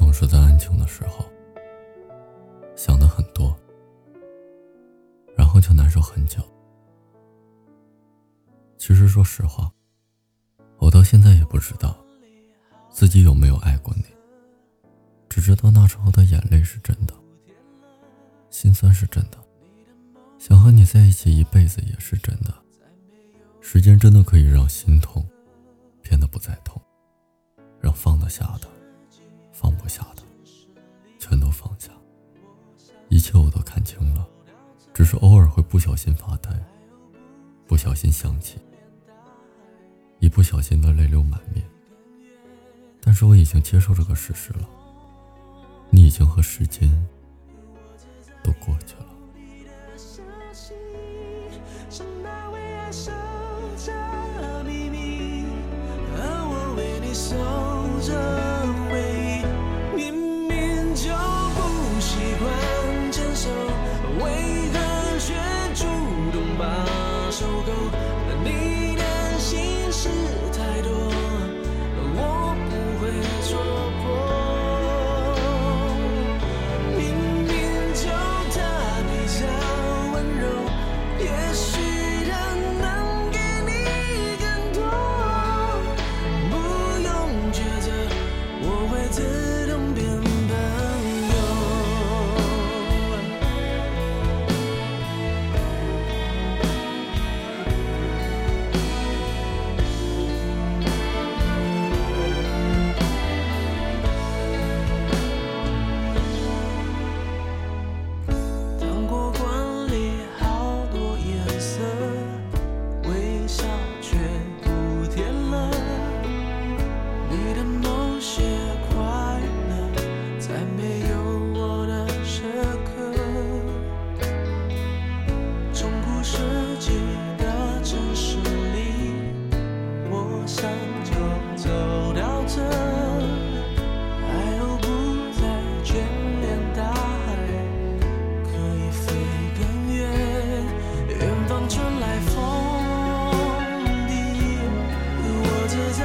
总是在安静的时候，想的很多，然后就难受很久。其实说实话，我到现在也不知道自己有没有爱过你，只知道那时候的眼泪是真的，心酸是真的，想和你在一起一辈子也是真的。时间真的可以让心痛变得不再痛，让放得下的。放不下的，全都放下。一切我都看清了，只是偶尔会不小心发呆，不小心想起，一不小心的泪流满面。但是我已经接受这个事实了，你已经和时间都过去了。我为你守着自。上就走到这海鸥不再眷恋大海可以飞更远。远方传来风笛我只在